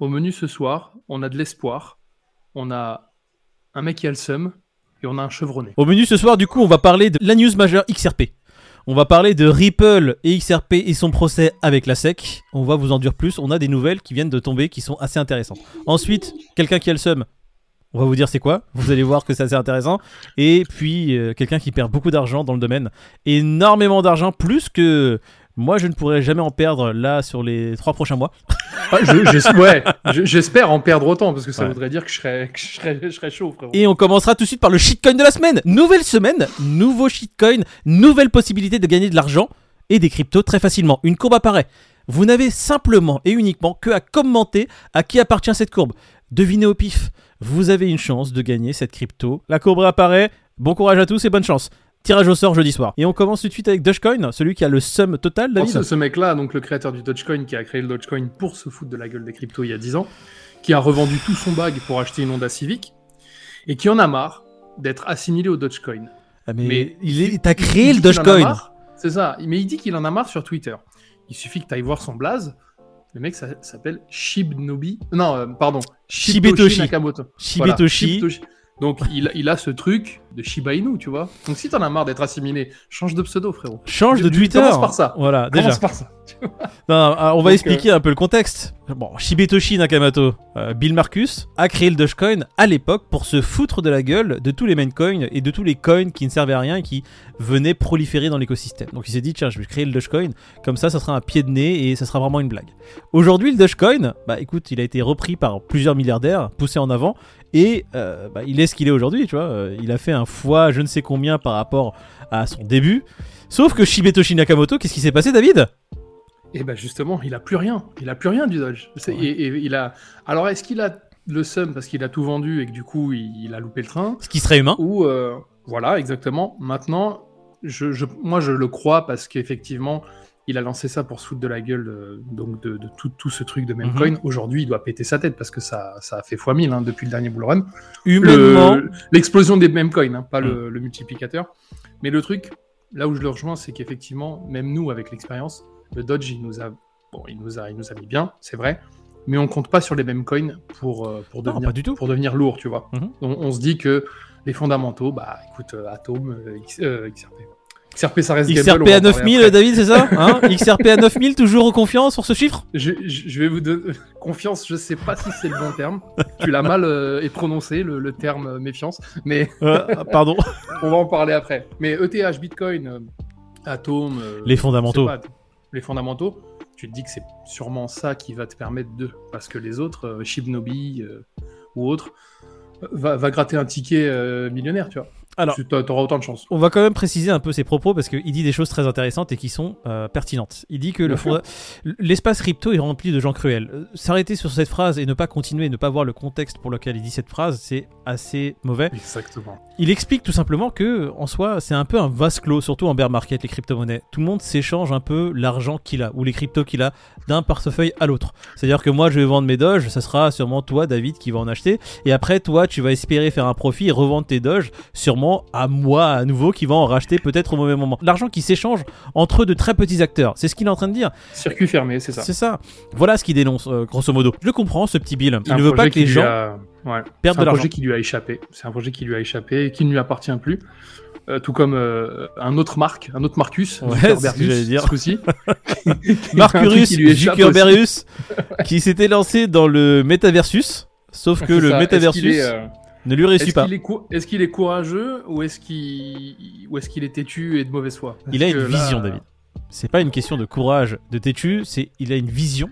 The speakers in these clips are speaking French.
au menu ce soir, on a de l'espoir, on a un mec qui a le seum et on a un chevronné. Au menu ce soir, du coup, on va parler de la news majeure XRP. On va parler de Ripple et XRP et son procès avec la SEC. On va vous en dire plus. On a des nouvelles qui viennent de tomber qui sont assez intéressantes. Ensuite, quelqu'un qui a le seum. On va vous dire c'est quoi. Vous allez voir que c'est assez intéressant. Et puis, euh, quelqu'un qui perd beaucoup d'argent dans le domaine. Énormément d'argent, plus que moi, je ne pourrais jamais en perdre là sur les trois prochains mois. Ah, je- j'es- ouais, je- j'espère en perdre autant parce que ça Ouais. voudrait dire que je serais, que je serais, je serais chaud, frérot. Et on commencera tout de suite par le shitcoin de la semaine. Nouvelle semaine, nouveau shitcoin, nouvelle possibilité de gagner de l'argent et des cryptos très facilement. Une courbe apparaît. Vous n'avez simplement et uniquement que à commenter à qui appartient cette courbe. Devinez au pif. Vous avez une chance de gagner cette crypto. La courbe apparaît. Bon courage à tous et bonne chance. Tirage au sort jeudi soir. Et on commence tout de suite avec Dogecoin, celui qui a le sum total, Alors, David. ce, ce mec-là, donc le créateur du Dogecoin, qui a créé le Dogecoin pour se foutre de la gueule des cryptos il y a 10 ans, qui a revendu tout son bag pour acheter une Honda Civic, et qui en a marre d'être assimilé au Dogecoin. Ah, mais, mais il est, t'as créé le Dogecoin. C'est ça, mais il dit qu'il en a marre sur Twitter. Il suffit que tu ailles voir son blaze. Le mec s'appelle Shibnobi. Non, euh, pardon. Shibetoshi. Nakamoto. Voilà, Shibetoshi. Shibetoshi. Donc il, il a ce truc de Shiba Inu, tu vois. Donc si t'en as marre d'être assimilé, change de pseudo, frérot. Change de Tu- Twitter. commence par ça. Voilà, déjà. Commence par ça. Non, non, ah, on va Donc, expliquer un peu le contexte. Bon, Shibetoshi Nakamoto, euh, Bill Marcus, a créé le Dogecoin à l'époque pour se foutre de la gueule de tous les main coins et de tous les coins qui ne servaient à rien et qui venaient proliférer dans l'écosystème. Donc il s'est dit, tiens, je vais créer le Dogecoin, comme ça, ça sera un pied de nez et ça sera vraiment une blague. Aujourd'hui, le Dogecoin, bah écoute, il a été repris par plusieurs milliardaires, poussé en avant, et euh, bah, il est ce qu'il est aujourd'hui, tu vois. Euh, il a fait un fois je ne sais combien par rapport à son début. Sauf que Shibetoshi Nakamoto, qu'est-ce qui s'est passé, David? Et ben justement, il a plus rien. Il a plus rien du Dodge. Ouais. et, et il a. Alors est-ce qu'il a le seum parce qu'il a tout vendu et que du coup il, il a loupé le train? Ce qui serait humain. Ou euh, voilà, exactement. Maintenant, je, je- moi je le crois parce qu'effectivement, il a lancé ça pour se foutre de la gueule euh, donc de, de tout, tout ce truc de Memcoin. Aujourd'hui, il doit péter sa tête parce que ça, ça a fait x 1000 hein, depuis le dernier bull run. Le- L'explosion des Memcoin, hein, pas le, le multiplicateur. Mais le truc, là où je le rejoins, c'est qu'effectivement, même nous, avec l'expérience, le Dodge, il nous a, bon, il nous a, il nous a mis bien, c'est vrai. Mais on compte pas sur les Memcoin pour, euh, pour, Non, devenir, pas du tout. pour devenir lourd, tu vois. Mhm. on, on se dit que les fondamentaux, bah écoute, euh, Atom, euh, X- euh, XRP. XRP, ça reste XRP à en parler 9000, après. David, c'est ça hein XRP à 9000, toujours confiant sur ce chiffre? Je, je- je vais vous donner confiance, je sais pas si c'est le bon terme. tu l'as mal euh, prononcé, le, le terme euh, méfiance, mais Euh, Pardon. on va en parler après. Mais ETH, Bitcoin, euh, Atom, Les fondamentaux. pas, les fondamentaux, tu te dis que c'est sûrement ça qui va te permettre de. Parce que les autres, Shibnobi ou autres, va, va gratter un ticket millionnaire, tu vois. Alors- Tu t'auras autant de chance. On va quand même préciser un peu ses propos parce qu'il dit des choses très intéressantes et qui sont euh, pertinentes. Il dit que le fonda- l'espace crypto est rempli de gens cruels. Euh, S'arrêter sur cette phrase et ne pas continuer, ne pas voir le contexte pour lequel il dit cette phrase, c'est assez mauvais. Exactement. Il explique tout simplement que, en soi, c'est un peu un vase clos, surtout en bear market, les crypto-monnaies. Tout le monde s'échange un peu l'argent qu'il a ou les cryptos qu'il a d'un portefeuille à l'autre. C'est-à-dire que moi, je vais vendre mes doges, ça sera sûrement toi, David, qui va en acheter. Et après, toi, tu vas espérer faire un profit et revendre tes doges, sûrement à moi à nouveau, qui va en racheter peut-être au mauvais moment. L'argent qui s'échange entre de très petits acteurs. C'est ce qu'il est en train de dire. Circuit fermé, c'est ça. C'est ça. Voilà ce qu'il dénonce, euh, grosso modo. Je le comprends, ce petit Bill. Il ne veut pas que les gens a- ouais. perdent C'est de un l'argent. projet qui lui a échappé. C'est un projet qui lui a échappé et qui ne lui appartient plus. Euh, tout comme euh, un autre Marc, un autre Marcus, Ouais, Zuckerbergus, ce que j'allais dire. ce coup-ci. Marcurus qui s'était lancé dans le métaversus sauf que le ça. Est-ce ne lui réussit pas. est, cou- est-ce qu'il est courageux ou est-ce qu'il est têtu et de mauvaise foi? Parce il a une que là, vision David. C'est pas une question de courage de têtu c'est il a une vision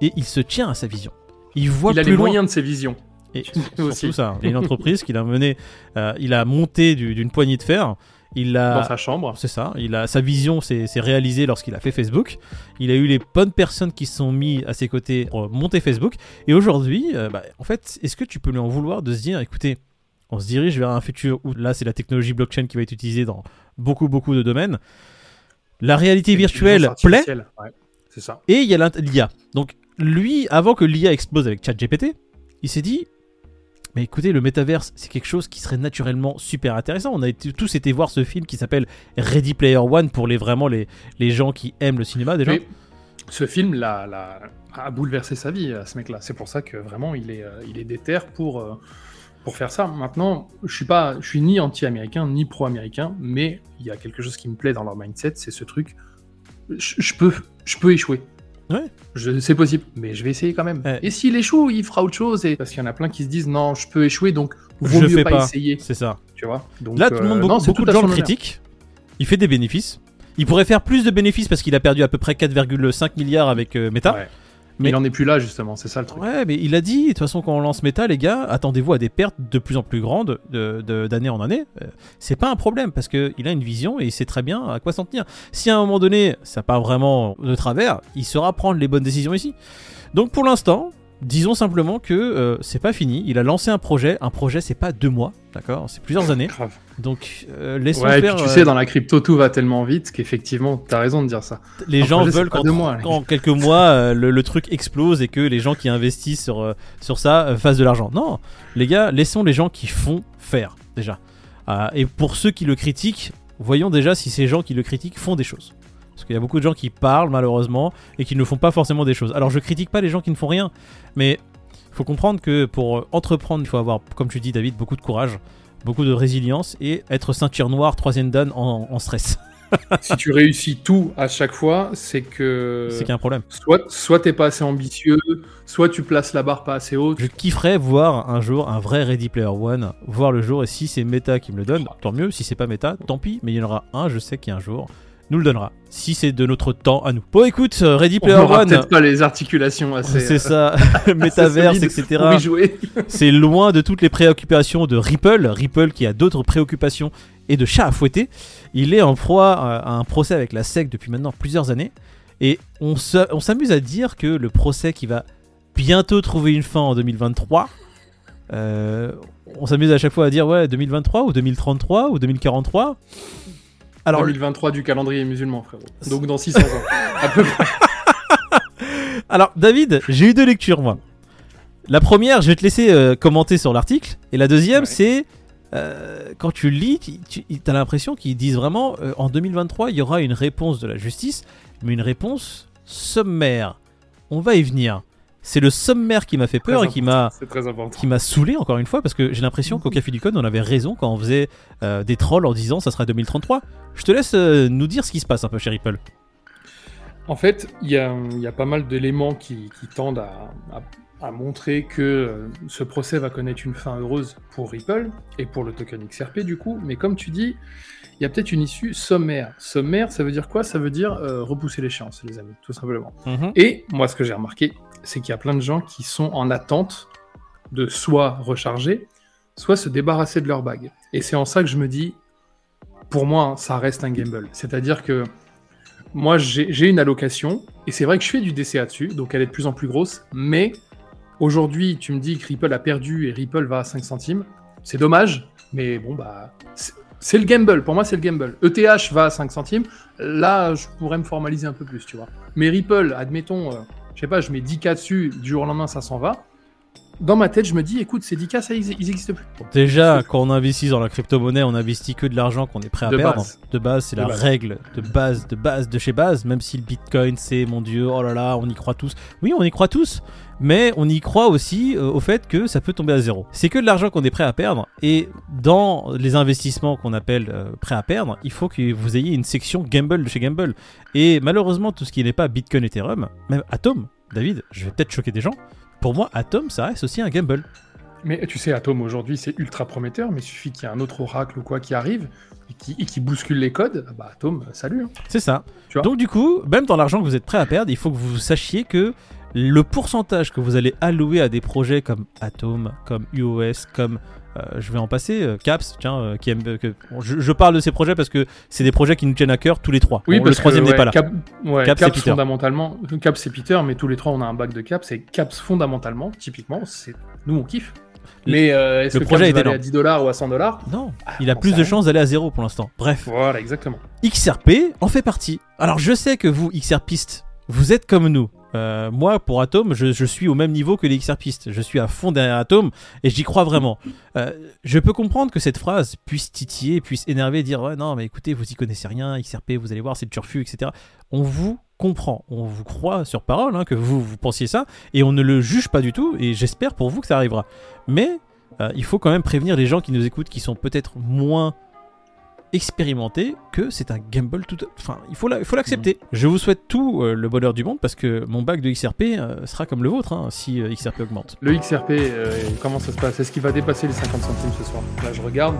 et il se tient à sa vision. Il voit Il a plus les loin. moyens de ses visions. et surtout ça il y a une entreprise qu'il a mené euh, il a monté du- d'une poignée de fer il a Dans sa chambre. C'est ça. Il a sa vision s'est réalisée lorsqu'il a fait Facebook. Il a eu les bonnes personnes qui se sont mis à ses côtés pour monter Facebook. Et aujourd'hui, euh, bah, en fait, est-ce que tu peux lui en vouloir de se dire, écoutez, on se dirige vers un futur où là, c'est la technologie blockchain qui va être utilisée dans beaucoup, beaucoup de domaines. La réalité virtuelle plaît ouais, C'est ça. et il y a l'IA. Donc lui, avant que l'IA explose avec ChatGPT, il s'est dit, mais écoutez, le métaverse, c'est quelque chose qui serait naturellement super intéressant. On a tous été voir ce film qui s'appelle Ready Player One pour les vraiment les, les gens qui aiment le cinéma déjà. Ce film l'a- a bouleversé sa vie à ce mec-là. C'est pour ça que vraiment il est, euh, il est pour, euh, pour faire ça. Maintenant, je suis pas, je suis ni anti-américain ni pro-américain, mais il y a quelque chose qui me plaît dans leur mindset, c'est ce truc. Je peux, je peux échouer. Ouais. Je, c'est possible, mais je vais essayer quand même. Ouais. Et s'il échoue, il fera autre chose. Et... Parce qu'il y en a plein qui se disent non, je peux échouer, donc vaut Je mieux fais pas, pas. essayer. C'est ça. Tu vois? Donc, Là, tout le monde, euh, beaucoup, non, de gens le critiquent. Il fait des bénéfices. Il pourrait faire plus de bénéfices parce qu'il a perdu à peu près 4,5 milliards avec euh, Meta. Ouais. Mais- Il en est plus là justement, c'est ça le truc. Ouais, mais il a dit, de toute façon, quand on lance Meta, les gars, attendez-vous à des pertes de plus en plus grandes de- de- d'année en année. Euh, C'est pas un problème parce qu'il a une vision et il sait très bien à quoi s'en tenir. Si à un moment donné, ça part vraiment de travers, il saura prendre les bonnes décisions ici. Donc pour l'instant, disons simplement que euh, c'est pas fini. Il a lancé un projet. Un projet, c'est pas deux mois, d'accord? C'est plusieurs années. Grave. Donc euh, laissons Ouais, et puis faire. tu euh, sais, dans la crypto, tout va tellement vite qu'effectivement, t'as raison de dire ça. les gens projet, veulent qu'en quelques mois euh, le, le truc explose et que les gens qui investissent sur, euh, sur ça euh, fassent de l'argent. Non, les gars, laissons les gens qui font faire déjà. Euh, et pour ceux qui le critiquent, voyons déjà si ces gens qui le critiquent font des choses. Parce qu'il y a beaucoup de gens qui parlent malheureusement et qui ne font pas forcément des choses. Alors je critique pas les gens qui ne font rien, mais il faut comprendre que pour euh, entreprendre, il faut avoir, comme tu dis David, beaucoup de courage, beaucoup de résilience et être ceinture noire, troisième dan en, en stress. si tu réussis tout à chaque fois, c'est que C'est qu'il y a un problème. soit, soit t'es pas assez ambitieux, soit tu places la barre pas assez haute. Je kifferais voir un jour un vrai Ready Player One, voir le jour, et si c'est Meta qui me le donne, tant mieux, si c'est pas Meta, tant pis, mais il y en aura un, je sais qu'il y a un jour, nous le donnera, si c'est de notre temps à nous. Bon écoute, euh, Ready On Player One, peut-être pas les articulations assez. c'est euh, ça, solides etc. C'est loin de toutes les préoccupations de Ripple, Ripple qui a d'autres préoccupations et de chat à fouetter. Il est en proie à un procès avec la SEC depuis maintenant plusieurs années. Et on se- on s'amuse à dire que le procès qui va bientôt trouver une fin en 2023, euh, on s'amuse à chaque fois à dire ouais 2023 ou 2033 ou 2043. Alors 2023 du calendrier musulman, frérot. Donc dans 600 ans. À peu près. Alors, David, j'ai eu deux lectures, moi. La première, je vais te laisser euh, commenter sur l'article. Et la deuxième, Ouais. c'est. euh, quand tu le lis, tu, as l'impression qu'ils disent vraiment euh, en 2023, il y aura une réponse de la justice, mais une réponse sommaire. On va y venir. C'est le sommaire qui m'a fait peur et qui m'a qui m'a saoulé encore une fois parce que j'ai l'impression qu'au Café du Code on avait raison quand on faisait euh, des trolls en disant ça sera 2033. Je te laisse euh, nous dire ce qui se passe un peu chez Ripple. En fait, il y y a pas mal d'éléments qui, qui tendent à, à- à montrer que euh, ce procès va connaître une fin heureuse pour Ripple et pour le token XRP du coup. Mais comme tu dis, il y a peut-être une issue sommaire. Sommaire, ça veut dire quoi? Ça veut dire euh, repousser l'échéance, les amis, tout simplement. Et moi, ce que j'ai remarqué, c'est qu'il y a plein de gens qui sont en attente de soit recharger, soit se débarrasser de leur bague. Et c'est en ça que je me dis, pour moi, ça reste un gamble. C'est-à-dire que moi, j'ai une allocation, et c'est vrai que je fais du DCA dessus, donc elle est de plus en plus grosse, mais aujourd'hui, tu me dis que Ripple a perdu et Ripple va à 5 centimes. C'est dommage, mais bon, bah, c'est- c'est le gamble. Pour moi, c'est le gamble. ETH va à 5 centimes. Là, je pourrais me formaliser un peu plus, tu vois. Mais Ripple, admettons, euh, je sais pas, je mets 10K dessus, du jour au lendemain, ça s'en va. Dans ma tête, je me dis, écoute, ces 10K, ça, ils, ils existent plus. Déjà, quand on investit dans la crypto-monnaie, on investit que de l'argent qu'on est prêt à De perdre. base. De base, c'est la base. règle de base, de base, de chez base. Même si le bitcoin, c'est mon dieu, oh là là, on y croit tous. Oui, on y croit tous. Mais on y croit aussi euh, au fait que ça peut tomber à zéro. C'est que de l'argent qu'on est prêt à perdre. Et dans les investissements qu'on appelle euh, prêt à perdre, il faut que vous ayez une section gamble de chez Gamble. Et malheureusement, tout ce qui n'est pas Bitcoin, Ethereum, même Atom, David, je vais peut-être choquer des gens. Pour moi, Atom, ça reste aussi un gamble. Mais tu sais, Atom aujourd'hui, c'est ultra prometteur, mais il suffit qu'il y ait un autre oracle ou quoi qui arrive et qui, et qui bouscule les codes. ah Bah, Atom, salut. hein. C'est ça. Tu vois Donc du coup, même dans l'argent que vous êtes prêt à perdre, il faut que vous sachiez que le pourcentage que vous allez allouer à des projets comme Atom, comme UOS, comme euh, je vais en passer, euh, Caps, tiens, euh, qui aime, que, bon, je, je parle de ces projets parce que c'est des projets qui nous tiennent à cœur tous les trois. Oui, Bon, parce le troisième n'est ouais, pas là. Cap, ouais, Cap, c'est Caps, Peter. fondamentalement, Caps c'est Peter, mais tous les trois on a un bac de Caps et Caps fondamentalement, typiquement, c'est nous on kiffe. Mais est-ce le que projet Caps est va aller énorme. à 10 dollars ou à 100 dollars? Non, Ah, il a plus de chances d'aller à zéro pour l'instant. Bref, Voilà, exactement. XRP en fait partie. Alors je sais que vous, XRPistes, vous êtes comme nous. Euh, moi, pour Atom, je, suis au même niveau que les XRPistes. Je suis à fond derrière Atom et j'y crois vraiment. Euh, je peux comprendre que cette phrase puisse titiller, puisse énerver, dire ouais, non, mais écoutez, vous y connaissez rien, XRP, vous allez voir, c'est le turfu, etc. On vous comprend, on vous croit sur parole hein, que vous, vous pensiez ça et on ne le juge pas du tout et j'espère pour vous que ça arrivera. Mais euh, il faut quand même prévenir les gens qui nous écoutent qui sont peut-être moins expérimenté que c'est un gamble tout. Enfin, il faut la- il faut l'accepter. Je vous souhaite tout euh, le bonheur du monde parce que mon bac de XRP euh, sera comme le vôtre hein, si euh, XRP augmente. Le XRP, comment ça se passe? Est-ce qu'il va dépasser les 50 centimes ce soir? Là, je regarde.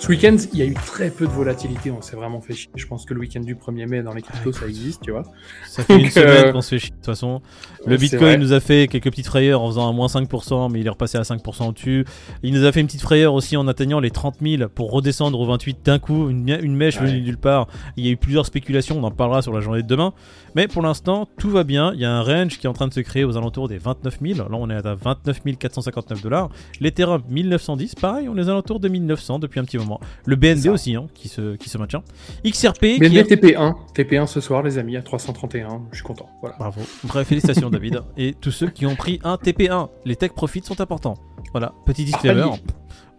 Ce week-end, il y a eu très peu de volatilité. On s'est vraiment fait chier. Je pense que le week-end du 1er mai dans les cryptos, ça existe, tu vois. Ça fait une semaine euh, qu'on se fait chier. De toute façon, le Bitcoin nous a fait quelques petites frayeurs en faisant un moins 5%, mais il est repassé à 5% au-dessus. Il nous a fait une petite frayeur aussi en atteignant les 30 000 pour redescendre au 28 d'un coup, une, une mèche Ouais. venue nulle part. Il y a eu plusieurs spéculations, on en parlera sur la journée de demain. Mais pour l'instant, tout va bien. Il y a un range qui est en train de se créer aux alentours des 29 000. Là, on est à 29 459 dollars. L'Ethereum 1910, pareil, on est aux alentours de 1900 depuis un petit moment. Le ça. aussi, hein, qui, se, qui se maintient. XRP, qui BNB est- TP1. TP1 ce soir, les amis, à 331. Je suis content. Voilà. Bravo. Bref, félicitations David. Et tous ceux qui ont pris un TP1, les tech profits sont importants. Voilà, petit disclaimer. Palier.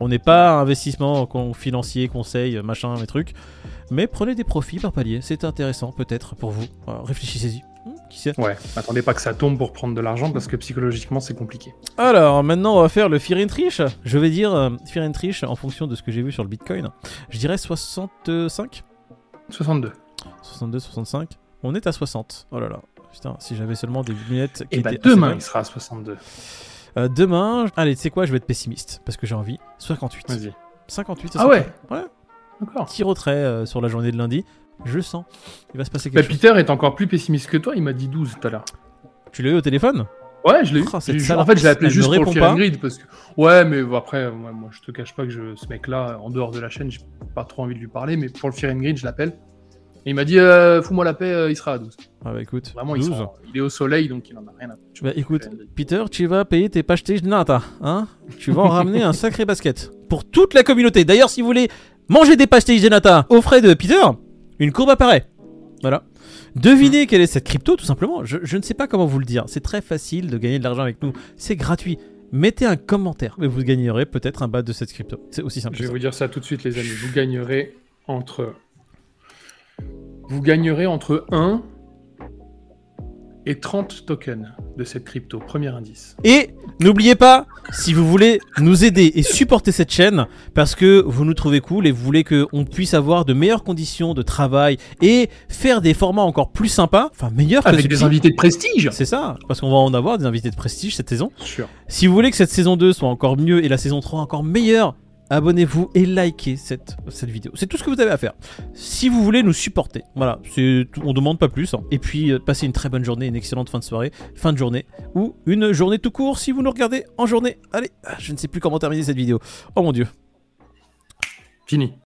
On n'est pas investissement financier, conseil, machin, mes trucs. Mais prenez des profits par palier. C'est intéressant peut-être pour vous. Voilà, Réfléchissez-y. Qui sait Ouais, attendez pas que ça tombe pour prendre de l'argent parce que psychologiquement, c'est compliqué. Alors maintenant on va faire le Fear and Trish. Je vais dire euh, Fear and Trish en fonction de ce que j'ai vu sur le Bitcoin. Je dirais 65 62. 62, 65 On est à 60. Oh là là. Putain, si j'avais seulement des lunettes qui Et bah, étaient assez demain, il sera à 62. Euh, demain, allez, tu sais quoi, je vais être pessimiste parce que j'ai envie. 58. Vas-y. 58, ça Ah ouais. Ouais. D'accord. Petit retrait euh, sur la journée de lundi. Je sens. Il va se passer Bah, quelque chose. Peter est encore plus pessimiste que toi. Il m'a dit 12 tout à l'heure. Tu l'as eu au téléphone? Ouais, je l'ai eu. Oh, en fait, je l'ai appelé elle juste pour le répond Fear and pas. Greed parce que. Ouais, mais après, moi, moi, je te cache pas que je... ce mec-là, en dehors de la chaîne, j'ai pas trop envie de lui parler, mais pour le Fear and Greed, je l'appelle. Et il m'a dit, euh, fous-moi la paix, euh, il sera à 12. Ah bah écoute, Vraiment, il, 12. sera- il est au soleil, donc il en a rien à foutre. Bah écoute, Peter, tu vas payer tes pâchetés nata, hein? Tu vas en ramener un sacré basket. Pour toute la communauté. D'ailleurs, si vous voulez manger des pâchetés nata aux frais de Peter, une courbe apparaît. Voilà. Devinez quelle est cette crypto, tout simplement. Je, je ne sais pas comment vous le dire. C'est très facile de gagner de l'argent avec nous. C'est gratuit. Mettez un commentaire et vous gagnerez peut-être un bas de cette crypto. C'est aussi simple. Je vais ça. vous dire ça tout de suite, les amis. Vous gagnerez entre. Vous gagnerez entre 1 et 30 tokens de cette crypto. Premier indice. Et n'oubliez pas, si vous voulez nous aider et supporter cette chaîne, parce que vous nous trouvez cool et vous voulez qu'on puisse avoir de meilleures conditions de travail et faire des formats encore plus sympas, enfin meilleurs que Avec des invités de prestige C'est ça, parce qu'on va en avoir des invités de prestige cette saison. Sûr. Si vous voulez que cette saison 2 soit encore mieux et la saison 3 encore meilleure, abonnez-vous et likez cette, vidéo. C'est tout ce que vous avez à faire. Si vous voulez nous supporter, voilà, on demande pas plus. hein. Et puis, euh, passez une très bonne journée, une excellente fin de soirée, fin de journée, ou une journée tout court si vous nous regardez en journée. Allez, je ne sais plus comment terminer cette vidéo. Oh mon dieu. Fini.